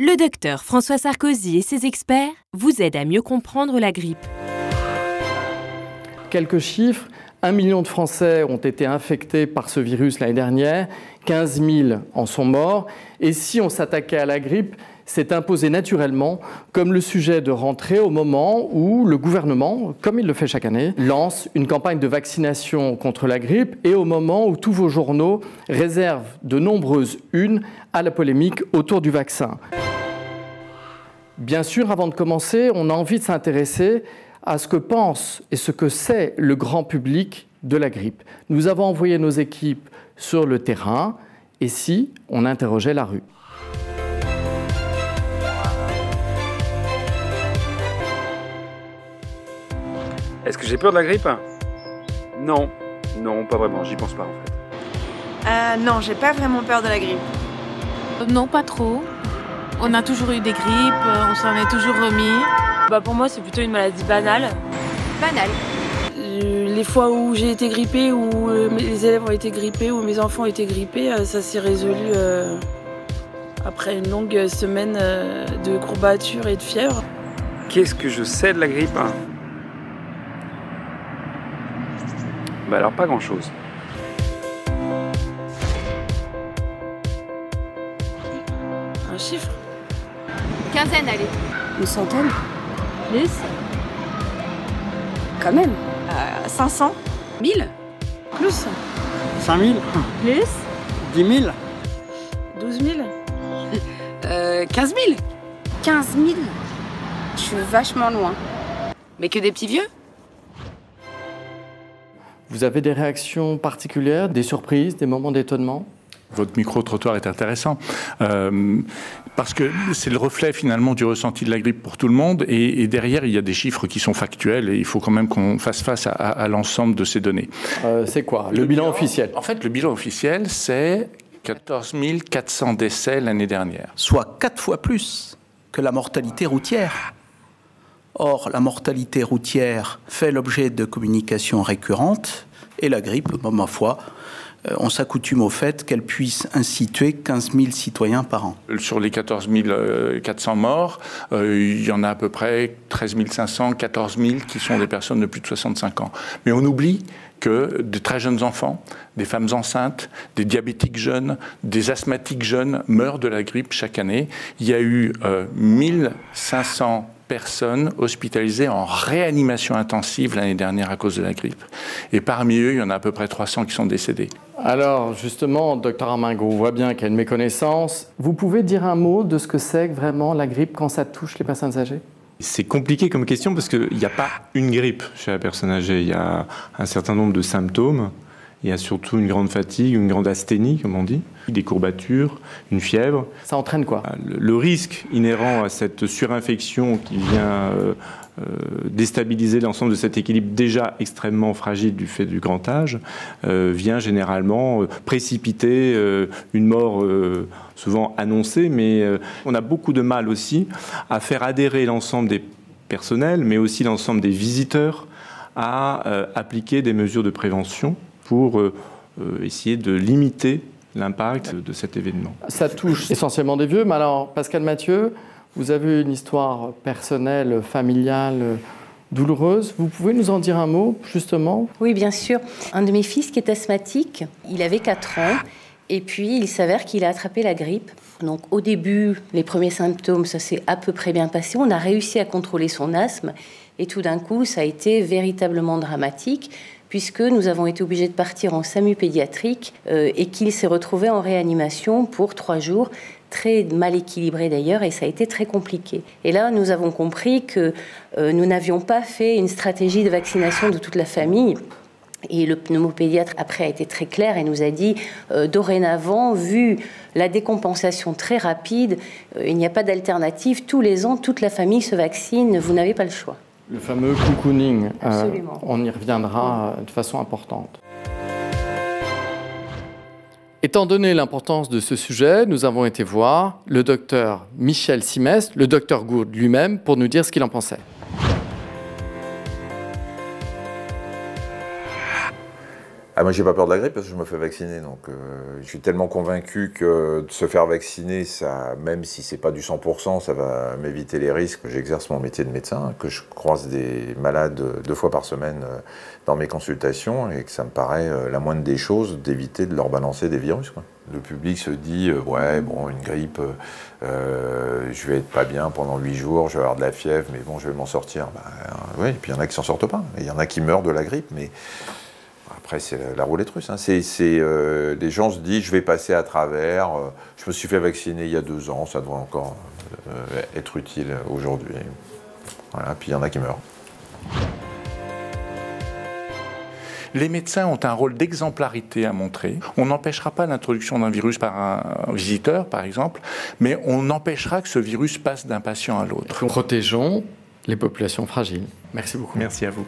Le docteur François Sarkozy et ses experts vous aident à mieux comprendre la grippe. Quelques chiffres. Un million de Français ont été infectés par ce virus l'année dernière, 15 000 en sont morts. Et si on s'attaquait à la grippe, c'est imposé naturellement comme le sujet de rentrée au moment où le gouvernement, comme il le fait chaque année, lance une campagne de vaccination contre la grippe et au moment où tous vos journaux réservent de nombreuses unes à la polémique autour du vaccin. Bien sûr, avant de commencer, on a envie de s'intéresser à ce que pense et ce que sait le grand public de la grippe. Nous avons envoyé nos équipes sur le terrain et si on interrogeait la rue. Est-ce que j'ai peur de la grippe? Non, non, pas vraiment, j'y pense pas en fait. Euh, non, j'ai pas vraiment peur de la grippe. Non, pas trop. On a toujours eu des grippes, on s'en est toujours remis. Bah pour moi, c'est plutôt une maladie banale. Banale. Euh, les fois où j'ai été grippée, où euh, les élèves ont été grippés, où mes enfants ont été grippés, euh, ça s'est résolu après une longue semaine de courbatures et de fièvre. Qu'est-ce que je sais de la grippe hein? Bah alors pas grand-chose. Un chiffre? Quinzaine, allez. Une centaine Plus Quand même. Euh, 500 1000 Plus. 5 000 Plus. 10 000 12 000 Euh, 15 000 15 000 Je suis vachement loin. Mais que des petits vieux. Vous avez des réactions particulières, des surprises, des moments d'étonnement? Votre micro-trottoir est intéressant euh, parce que c'est le reflet finalement du ressenti de la grippe pour tout le monde et, et, derrière il y a des chiffres qui sont factuels et il faut quand même qu'on fasse face à, à, à l'ensemble de ces données. Euh, c'est quoi? Le, le bilan, bilan, officiel? En fait, le bilan officiel, c'est 14 400 décès l'année dernière. Soit quatre fois plus que la mortalité routière. Or, la mortalité routière fait l'objet de communications récurrentes et la grippe, ma foi, on s'accoutume au fait qu'elle puisse ainsi tuer 15 000 citoyens par an. Sur les 14 400 morts, euh, il y en a à peu près 13 500, 14 000 qui sont des personnes de plus de 65 ans. Mais on oublie que de très jeunes enfants, des femmes enceintes, des diabétiques jeunes, des asthmatiques jeunes meurent de la grippe chaque année. Il y a eu euh, 1500 personnes hospitalisées en réanimation intensive l'année dernière à cause de la grippe. Et parmi eux, il y en a à peu près 300 qui sont décédés. Alors, justement, docteur Armingo, on voit bien qu'il y a une méconnaissance. Vous pouvez dire un mot de ce que c'est vraiment la grippe quand ça touche les personnes âgées? C'est compliqué comme question parce qu'il n'y a pas une grippe chez la personne âgée. Il y a un certain nombre de symptômes. Il y a surtout une grande fatigue, une grande asthénie, comme on dit, des courbatures, une fièvre. Ça entraîne quoi? Le, le, risque inhérent à cette surinfection qui vient euh, euh, déstabiliser l'ensemble de cet équilibre déjà extrêmement fragile du fait du grand âge euh, vient généralement précipiter une mort souvent annoncée, mais on a beaucoup de mal aussi à faire adhérer l'ensemble des personnels, mais aussi l'ensemble des visiteurs à appliquer des mesures de prévention pour euh, essayer de limiter l'impact de cet événement. Ça touche essentiellement des vieux, mais alors Pascal Mathieu, vous avez une histoire personnelle, familiale douloureuse. Vous pouvez nous en dire un mot, justement? Oui, bien sûr. Un de mes fils qui est asthmatique, il avait 4 ans, et puis il s'avère qu'il a attrapé la grippe. Donc au début, les premiers symptômes, ça s'est à peu près bien passé. On a réussi à contrôler son asthme, et tout d'un coup, ça a été véritablement dramatique puisque nous avons été obligés de partir en SAMU pédiatrique euh, et qu'il s'est retrouvé en réanimation pour trois jours, très mal équilibré d'ailleurs, et ça a été très compliqué. Et là, nous avons compris que euh, nous n'avions pas fait une stratégie de vaccination de toute la famille. Et le pneumopédiatre, après, a été très clair et nous a dit, euh, dorénavant, vu la décompensation très rapide, euh, il n'y a pas d'alternative. Tous les ans, toute la famille se vaccine, vous n'avez pas le choix. Le fameux cocooning, euh, on y reviendra de façon importante. Étant donné l'importance de ce sujet, nous avons été voir le docteur Michel Simès, le docteur Gourde lui-même, pour nous dire ce qu'il en pensait. Ah, moi, j'ai pas peur de la grippe parce que je me fais vacciner. Donc, euh, je suis tellement convaincu que de se faire vacciner, même si c'est pas du 100%, ça va m'éviter les risques. J'exerce mon métier de médecin, que je croise des malades deux fois par semaine euh, dans mes consultations et que ça me paraît euh, la moindre des choses d'éviter de leur balancer des virus. Le public se dit ouais bon une grippe, je vais être pas bien pendant huit jours, je vais avoir de la fièvre, mais bon je vais m'en sortir. Ben, oui, et puis il y en a qui s'en sortent pas. Il y en a qui meurent de la grippe, mais après, c'est la, roulette russe. Hein. C'est, euh, les gens se disent, je vais passer à travers. Euh, je me suis fait vacciner il y a deux ans, ça devrait encore euh, être utile aujourd'hui. Voilà, puis il y en a qui meurent. Les médecins ont un rôle d'exemplarité à montrer. On n'empêchera pas l'introduction d'un virus par un visiteur, par exemple, mais on empêchera que ce virus passe d'un patient à l'autre. Protégeons les populations fragiles. Merci beaucoup. Merci à vous.